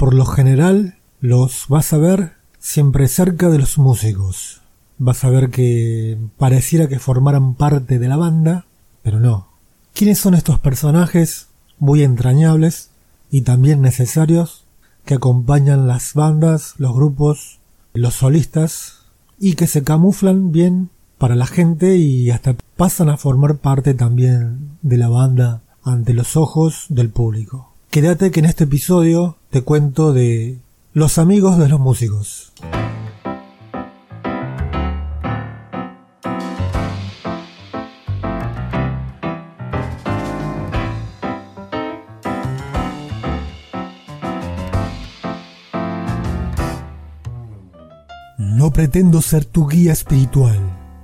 Por lo general, los vas a ver siempre cerca de los músicos. Vas a ver que pareciera que formaran parte de la banda, pero no. ¿Quiénes son estos personajes muy entrañables y también necesarios que acompañan las bandas, los grupos, los solistas y que se camuflan bien para la gente y hasta pasan a formar parte también de la banda ante los ojos del público. Quédate que en este episodio te cuento de los amigos de los músicos. No pretendo ser tu guía espiritual,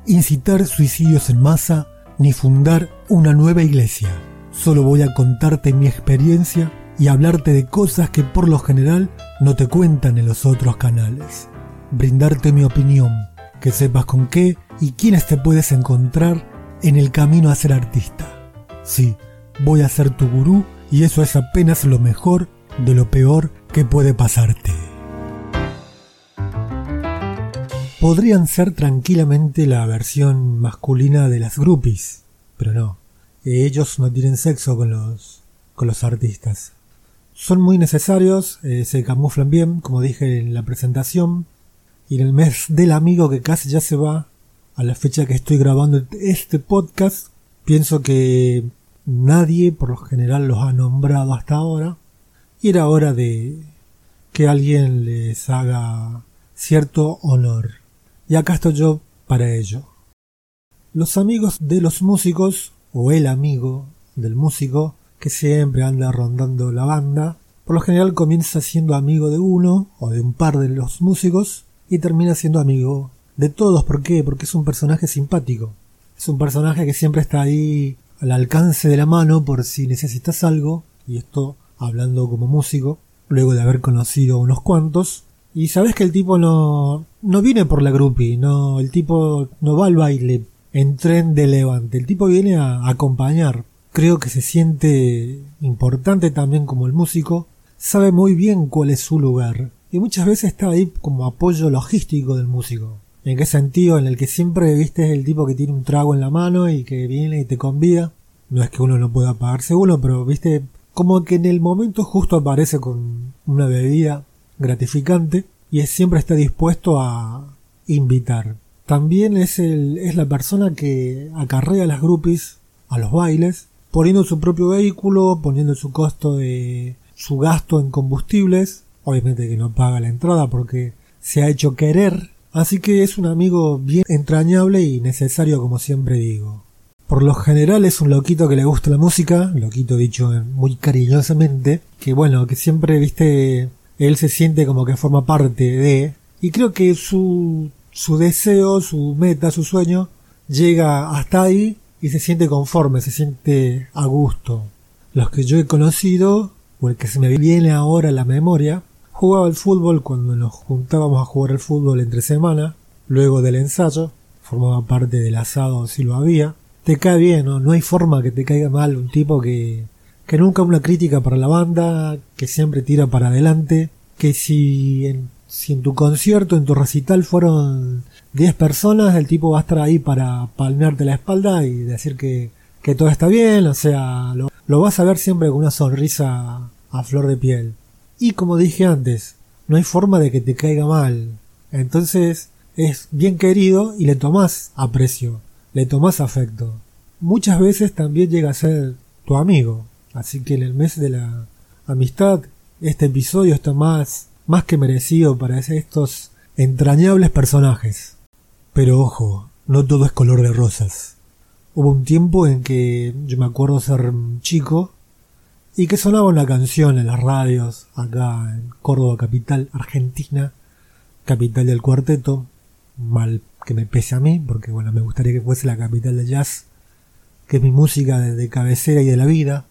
incitar suicidios en masa, ni fundar una nueva iglesia. Solo voy a contarte mi experiencia y hablarte de cosas que por lo general no te cuentan en los otros canales. Brindarte mi opinión, que sepas con qué y quiénes te puedes encontrar en el camino a ser artista. Sí, voy a ser tu gurú y eso es apenas lo mejor de lo peor que puede pasarte. Podrían ser tranquilamente la versión masculina de las groupies, pero no. Ellos no tienen sexo con los con los artistas. Son muy necesarios, eh, se camuflan bien, como dije en la presentación. Y en el mes del amigo que casi ya se va, a la fecha que estoy grabando este podcast, pienso que nadie por lo general los ha nombrado hasta ahora. Y era hora de que alguien les haga cierto honor. Y acá estoy yo para ello. Los amigos de los músicos, o el amigo del músico, que siempre anda rondando la banda, por lo general comienza siendo amigo de uno o de un par de los músicos y termina siendo amigo de todos. ¿Por qué? Porque es un personaje simpático. Es un personaje que siempre está ahí al alcance de la mano por si necesitas algo, y esto hablando como músico, luego de haber conocido unos cuantos, y sabes que el tipo no, no viene por la groupie, no, el tipo no va al baile en tren de levante, el tipo viene a acompañar, creo que se siente importante también como el músico, sabe muy bien cuál es su lugar y muchas veces está ahí como apoyo logístico del músico. ¿En qué sentido? En el que siempre viste el tipo que tiene un trago en la mano y que viene y te convida. No es que uno no pueda pagarse uno, pero viste como que en el momento justo aparece con una bebida gratificante y siempre está dispuesto a invitar. También es, el, es la persona que acarrea las groupies a los bailes poniendo su propio vehículo, poniendo su costo de su gasto en combustibles, obviamente que no paga la entrada porque se ha hecho querer, así que es un amigo bien entrañable y necesario como siempre digo. Por lo general es un loquito que le gusta la música, loquito dicho muy cariñosamente, que bueno, que siempre, viste, él se siente como que forma parte de, y creo que su, su deseo, su meta, su sueño, llega hasta ahí y se siente conforme, se siente a gusto. Los que yo he conocido, o el que se me viene ahora a la memoria, jugaba al fútbol cuando nos juntábamos a jugar al fútbol entre semana, luego del ensayo, formaba parte del asado si lo había. Te cae bien, ¿no? No hay forma que te caiga mal un tipo que, que nunca una crítica para la banda, que siempre tira para adelante, que si en, si en tu concierto, en tu recital fueron 10 personas, el tipo va a estar ahí para palmearte la espalda y decir que, todo está bien, o sea, lo, lo vas a ver siempre con una sonrisa a flor de piel. Y como dije antes, no hay forma de que te caiga mal. Entonces es bien querido y le tomás aprecio, le tomás afecto. Muchas veces también llega a ser tu amigo. Así que en el mes de la amistad, este episodio está más, más que merecido para estos entrañables personajes. Pero ojo, no todo es color de rosas. Hubo un tiempo en que yo me acuerdo ser chico y que sonaba una canción en las radios acá en Córdoba capital, Argentina, capital del cuarteto, mal que me pese a mí, porque bueno, me gustaría que fuese la capital del jazz, que es mi música de, cabecera y de la vida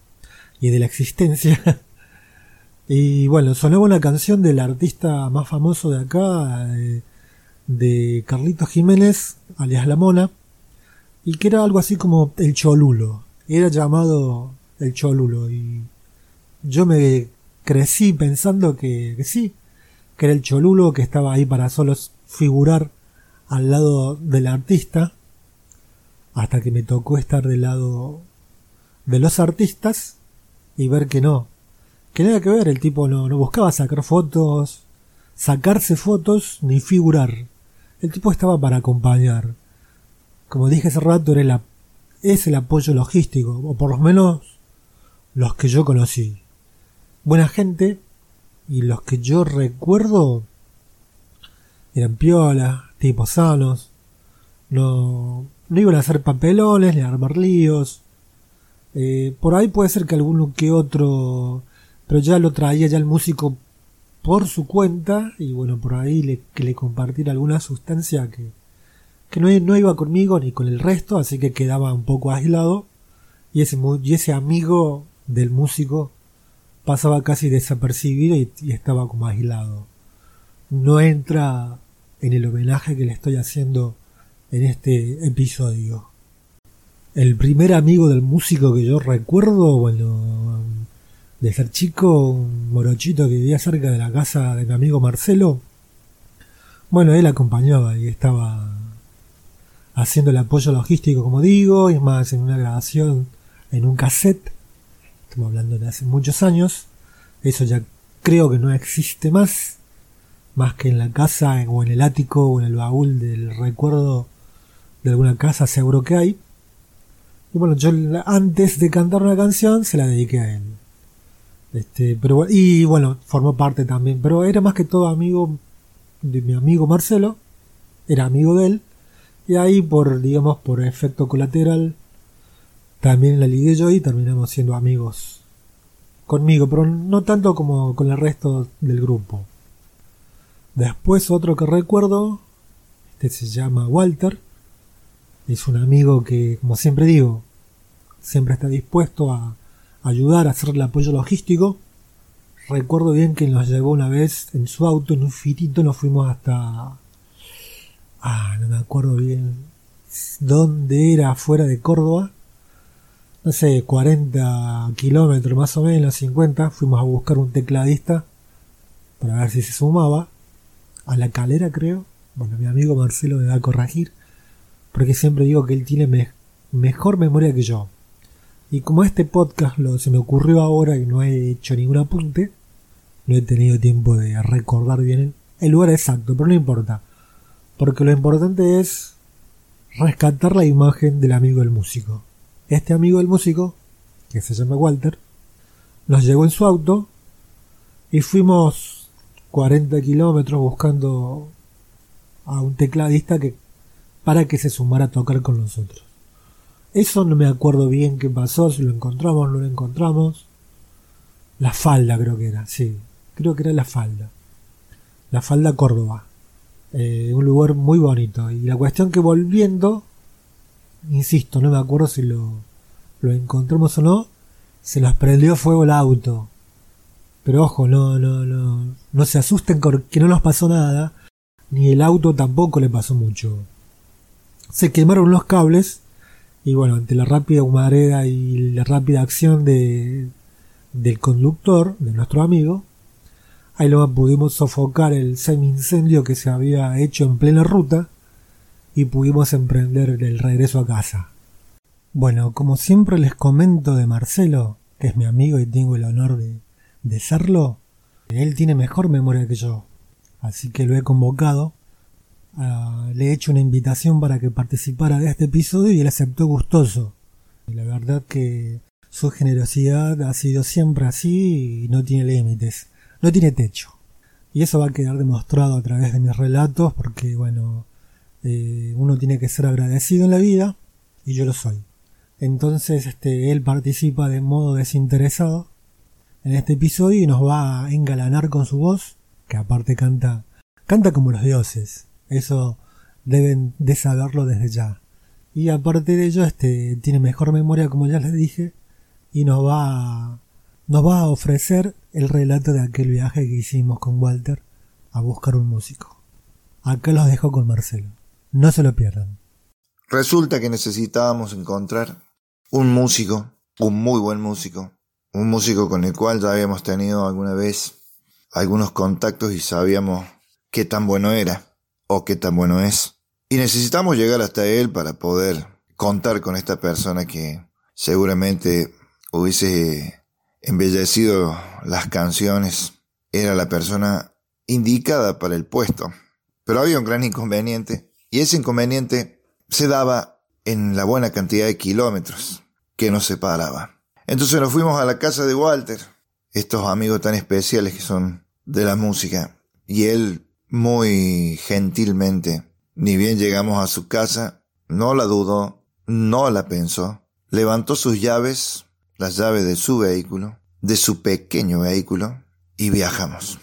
y de la existencia. y bueno, sonaba una canción del artista más famoso de acá, de Carlitos Jiménez, alias La Mona, y que era algo así como el Cholulo. Era llamado el Cholulo y yo me crecí pensando que, que sí, que era el cholulo que estaba ahí para solo figurar al lado del artista, hasta que me tocó estar del lado de los artistas y ver que no, que nada que ver, el tipo no, buscaba sacar fotos, sacarse fotos ni figurar. El tipo estaba para acompañar. Como dije hace rato, era es el apoyo logístico, o por lo menos los que yo conocí. Buena gente, y los que yo recuerdo eran piolas, tipos sanos, no, no iban a hacer papelones ni a armar líos. Eh, por ahí puede ser que alguno que otro, pero ya lo traía ya el músico por su cuenta y bueno, por ahí le, que le compartiera alguna sustancia que, que no, no, iba conmigo ni con el resto, así que quedaba un poco aislado y ese, y ese amigo del músico pasaba casi desapercibido y estaba como aislado. No entra en el homenaje que le estoy haciendo en este episodio. El primer amigo del músico que yo recuerdo, bueno, de ser chico, un morochito que vivía cerca de la casa de mi amigo Marcelo, bueno, él acompañaba y estaba haciendo el apoyo logístico, como digo, y más, en una grabación en un cassette, estamos hablando de hace muchos años, eso ya creo que no existe más, más que en la casa o en el ático o en el baúl del recuerdo de alguna casa seguro que hay. Y bueno, yo antes de cantar una canción se la dediqué a él. Este, pero y bueno, formó parte también, pero era más que todo amigo de mi amigo Marcelo, era amigo de él, y ahí por, digamos, por efecto colateral, también la ligué yo y terminamos siendo amigos conmigo, pero no tanto como con el resto del grupo. Después otro que recuerdo, este se llama Walter, es un amigo que, como siempre digo, siempre está dispuesto a ayudar a hacer el apoyo logístico. Recuerdo bien que nos llevó una vez en su auto, en un fitito, nos fuimos hasta... Ah, no me acuerdo bien dónde era, fuera de Córdoba. No sé, 40 kilómetros más o menos, 50. Fuimos a buscar un tecladista para ver si se sumaba a la calera, creo. Bueno, mi amigo Marcelo me va a corregir, porque siempre digo que él tiene mejor memoria que yo. Y como este podcast lo, se me ocurrió ahora y no he hecho ningún apunte, no he tenido tiempo de recordar bien el lugar exacto, pero no importa. Porque lo importante es rescatar la imagen del amigo del músico. Este amigo del músico, que se llama Walter, nos llegó en su auto y fuimos 40 kilómetros buscando a un tecladista que para que se sumara a tocar con nosotros. Eso no me acuerdo bien qué pasó, si lo encontramos, no lo encontramos. La falda creo que era, sí, creo que era la falda. La falda Córdoba. Eh, un lugar muy bonito. Y la cuestión que volviendo, insisto, no me acuerdo si lo, lo encontramos o no, se nos prendió fuego el auto. Pero ojo, no, no, no, no se asusten que no nos pasó nada, ni el auto tampoco le pasó mucho. Se quemaron los cables y bueno, ante la rápida humareda y la rápida acción de, del conductor, de nuestro amigo, ahí lo pudimos sofocar el semi-incendio que se había hecho en plena ruta y pudimos emprender el regreso a casa. Bueno, como siempre les comento de Marcelo, que es mi amigo y tengo el honor de, de serlo, él tiene mejor memoria que yo. Así que lo he convocado. Ah, le he hecho una invitación para que participara de este episodio y él aceptó gustoso. la verdad que su generosidad ha sido siempre así y no tiene límites, no tiene techo. Y eso va a quedar demostrado a través de mis relatos porque, bueno, eh, uno tiene que ser agradecido en la vida y yo lo soy. Entonces, este, él participa de modo desinteresado en este episodio y nos va a engalanar con su voz, que aparte canta, canta como los dioses. Eso deben de saberlo desde ya. Y aparte de ello, este, tiene mejor memoria, como ya les dije, y nos va a, nos va a ofrecer el relato de aquel viaje que hicimos con Walter a buscar un músico. Acá los dejo con Marcelo. No se lo pierdan. Resulta que necesitábamos encontrar un músico, un muy buen músico, un músico con el cual ya habíamos tenido alguna vez algunos contactos y sabíamos qué tan bueno era o qué tan bueno es. Y necesitamos llegar hasta él para poder contar con esta persona que seguramente hubiese embellecido las canciones. Era la persona indicada para el puesto. Pero había un gran inconveniente y ese inconveniente se daba en la buena cantidad de kilómetros que nos separaba. Entonces nos fuimos a la casa de Walter, estos amigos tan especiales que son de la música, y él muy gentilmente, ni bien llegamos a su casa, no la dudó, no la pensó, levantó sus llaves, las llaves de su vehículo, de su pequeño vehículo, y viajamos.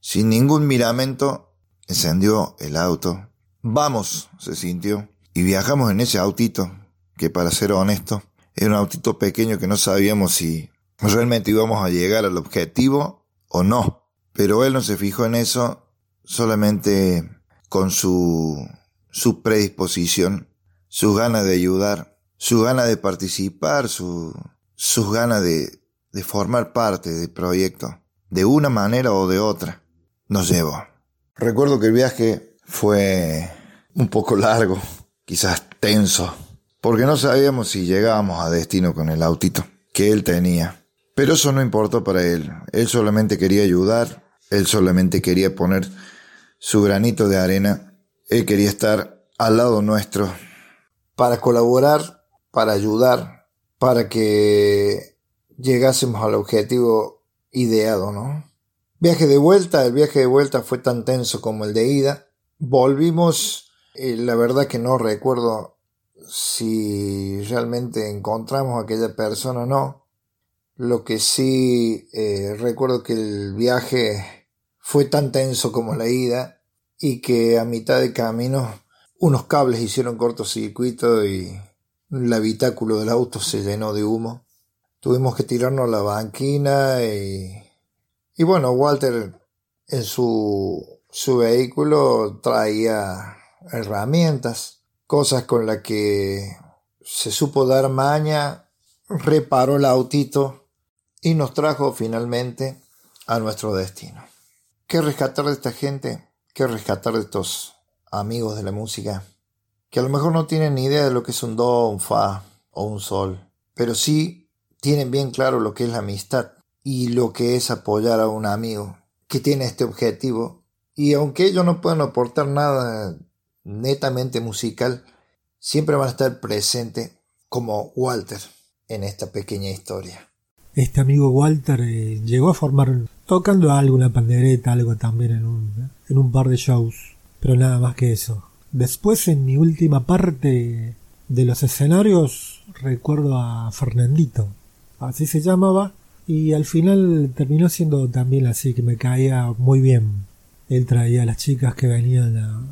Sin ningún miramento, encendió el auto. Vamos, se sintió, y viajamos en ese autito, que para ser honesto, era un autito pequeño que no sabíamos si realmente íbamos a llegar al objetivo o no. Pero él no se fijó en eso solamente con su, su predisposición, su ganas de ayudar, su ganas de participar, su, sus ganas de, de formar parte del proyecto, de una manera o de otra, nos llevó. Recuerdo que el viaje fue un poco largo, quizás tenso, porque no sabíamos si llegábamos a destino con el autito que él tenía. Pero eso no importó para él. Él solamente quería ayudar, él solamente quería poner su granito de arena, él quería estar al lado nuestro para colaborar, para ayudar, para que llegásemos al objetivo ideado, ¿no? Viaje de vuelta, el viaje de vuelta fue tan tenso como el de ida. Volvimos, eh, la verdad que no recuerdo si realmente encontramos a aquella persona o no. Lo que sí eh, recuerdo que el viaje fue tan tenso como la ida y que a mitad de camino unos cables hicieron cortocircuito y el habitáculo del auto se llenó de humo. Tuvimos que tirarnos a la banquina y, bueno, Walter en su, su vehículo traía herramientas cosas con las que se supo dar maña, reparó el autito y nos trajo finalmente a nuestro destino. ¿Qué rescatar de esta gente? ¿Qué rescatar de estos amigos de la música? Que a lo mejor no tienen ni idea de lo que es un do, un fa o un sol, pero sí tienen bien claro lo que es la amistad y lo que es apoyar a un amigo que tiene este objetivo. Y aunque ellos no puedan aportar nada netamente musical, siempre van a estar presentes como Walter en esta pequeña historia. Este amigo Walter eh, llegó a formar tocando algo, una pandereta, algo también en un, en un par de shows, pero nada más que eso. Después en mi última parte de los escenarios recuerdo a Fernandito, así se llamaba, y al final terminó siendo también así, que me caía muy bien. Él traía a las chicas que venían a,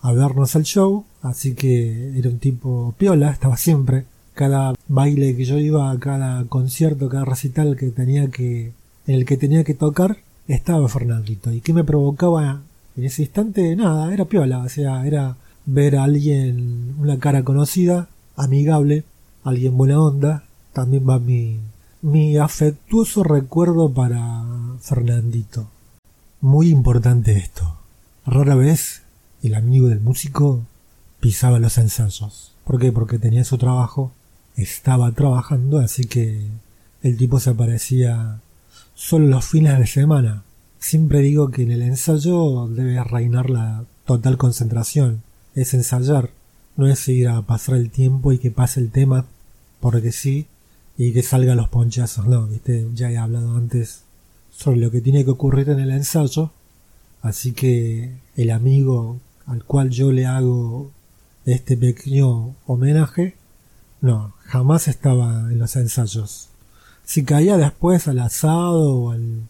a vernos al show, así que era un tipo piola, estaba siempre. Cada baile que yo iba, cada concierto, cada recital que tenía que, en el que tenía que tocar, estaba Fernandito. ¿Y qué me provocaba en ese instante? Nada, era piola, o sea, era ver a alguien, una cara conocida, amigable, alguien buena onda. También va mi, mi afectuoso recuerdo para Fernandito. Muy importante esto. Rara vez el amigo del músico pisaba los ensayos. Porque tenía su trabajo, estaba trabajando, así que el tipo se aparecía solo los fines de semana. Siempre digo que en el ensayo debe reinar la total concentración. Es ensayar, no es ir a pasar el tiempo y que pase el tema porque sí y que salgan los ponchazos, no, viste, ya he hablado antes sobre lo que tiene que ocurrir en el ensayo, así que el amigo al cual yo le hago este pequeño homenaje, no, jamás estaba en los ensayos. Si caía después al asado o, al,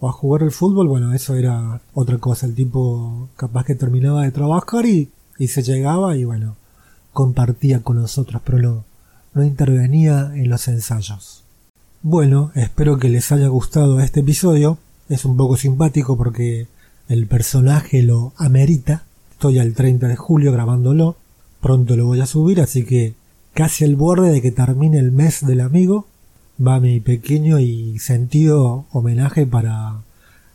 o a jugar el fútbol, bueno, eso era otra cosa. El tipo capaz que terminaba de trabajar y, y se llegaba y bueno, compartía con nosotros, pero no, no intervenía en los ensayos. Bueno, espero que les haya gustado este episodio. Es un poco simpático porque el personaje lo amerita. Estoy al 30 de julio grabándolo. Pronto lo voy a subir, así que casi al borde de que termine el mes del amigo. Va mi pequeño y sentido homenaje para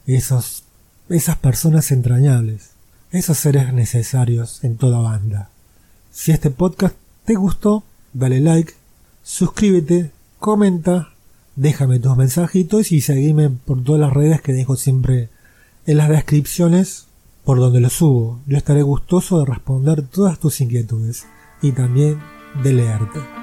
esos, esas personas entrañables, esos seres necesarios en toda banda. Si este podcast te gustó, dale like, suscríbete, comenta, déjame tus mensajitos y seguime por todas las redes que dejo siempre en las descripciones por donde lo subo. Yo estaré gustoso de responder todas tus inquietudes y también de leerte.